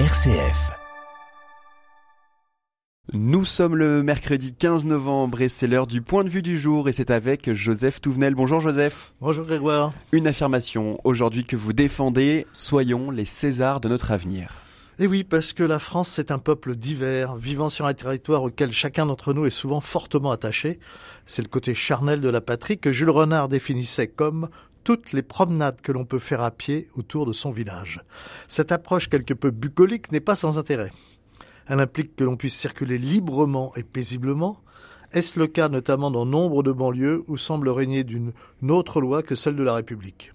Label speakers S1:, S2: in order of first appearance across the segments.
S1: RCF.
S2: Nous sommes le mercredi 15 novembre et c'est l'heure du point de vue du jour et c'est avec Joseph Touvenel. Bonjour Joseph.
S3: Bonjour Grégoire.
S2: Une affirmation aujourd'hui que vous défendez, soyons les Césars de notre avenir.
S3: Et oui, parce que la France, c'est un peuple divers, vivant sur un territoire auquel chacun d'entre nous est souvent fortement attaché. C'est le côté charnel de la patrie que Jules Renard définissait comme toutes les promenades que l'on peut faire à pied autour de son village. Cette approche quelque peu bucolique n'est pas sans intérêt. Elle implique que l'on puisse circuler librement et paisiblement. Est-ce le cas notamment dans nombre de banlieues où semble régner d'une autre loi que celle de la République?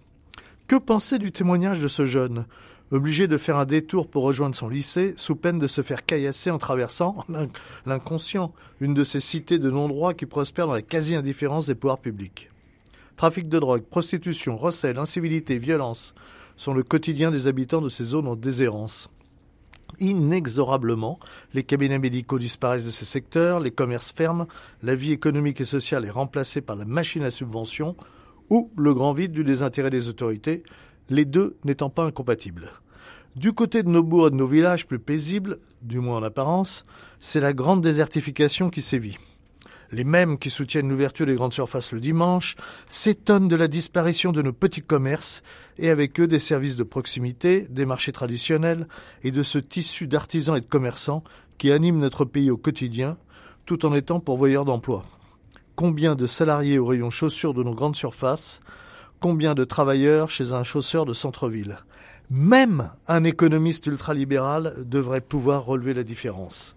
S3: Que penser du témoignage de ce jeune, obligé de faire un détour pour rejoindre son lycée, sous peine de se faire caillasser en traversant l'inconscient, une de ces cités de non-droit qui prospèrent dans la quasi-indifférence des pouvoirs publics Trafic de drogue, prostitution, recel, incivilité, violence sont le quotidien des habitants de ces zones en déshérence. Inexorablement, les cabinets médicaux disparaissent de ces secteurs, les commerces ferment, la vie économique et sociale est remplacée par la machine à subvention ou le grand vide du désintérêt des autorités, les deux n'étant pas incompatibles. Du côté de nos bourgs et de nos villages plus paisibles, du moins en apparence, c'est la grande désertification qui sévit les mêmes qui soutiennent l'ouverture des grandes surfaces le dimanche, s'étonnent de la disparition de nos petits commerces et avec eux des services de proximité, des marchés traditionnels et de ce tissu d'artisans et de commerçants qui anime notre pays au quotidien tout en étant pourvoyeur d'emplois. Combien de salariés au rayon chaussures de nos grandes surfaces Combien de travailleurs chez un chausseur de centre-ville Même un économiste ultralibéral devrait pouvoir relever la différence.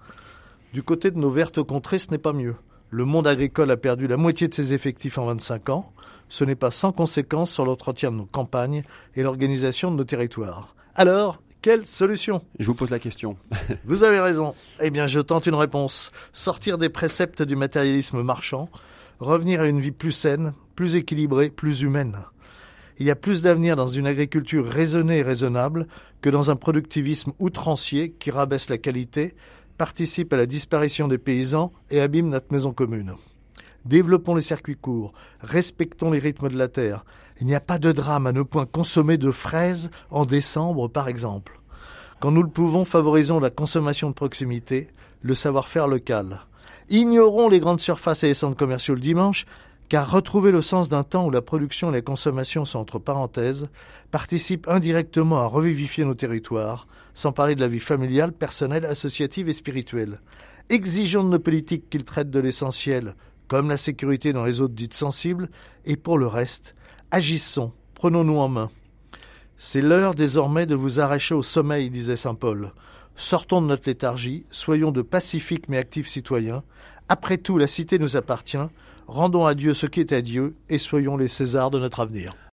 S3: Du côté de nos vertes contrées, ce n'est pas mieux. Le monde agricole a perdu la moitié de ses effectifs en 25 ans. Ce n'est pas sans conséquence sur l'entretien de nos campagnes et l'organisation de nos territoires. Alors, quelle solution?
S2: Je vous pose la question.
S3: vous avez raison. Eh bien, je tente une réponse. Sortir des préceptes du matérialisme marchand, revenir à une vie plus saine, plus équilibrée, plus humaine. Il y a plus d'avenir dans une agriculture raisonnée et raisonnable que dans un productivisme outrancier qui rabaisse la qualité, participe à la disparition des paysans et abîme notre maison commune. Développons les circuits courts, respectons les rythmes de la terre. Il n'y a pas de drame à ne point consommer de fraises en décembre, par exemple. Quand nous le pouvons, favorisons la consommation de proximité, le savoir-faire local. Ignorons les grandes surfaces et les centres commerciaux le dimanche, car retrouver le sens d'un temps où la production et la consommation sont entre parenthèses participe indirectement à revivifier nos territoires, sans parler de la vie familiale, personnelle, associative et spirituelle. Exigeons de nos politiques qu'ils traitent de l'essentiel, comme la sécurité dans les zones dites sensibles, et pour le reste, agissons, prenons-nous en main. C'est l'heure désormais de vous arracher au sommeil, disait saint Paul. Sortons de notre léthargie, soyons de pacifiques mais actifs citoyens. Après tout, la cité nous appartient. Rendons à Dieu ce qui est à Dieu et soyons les Césars de notre avenir.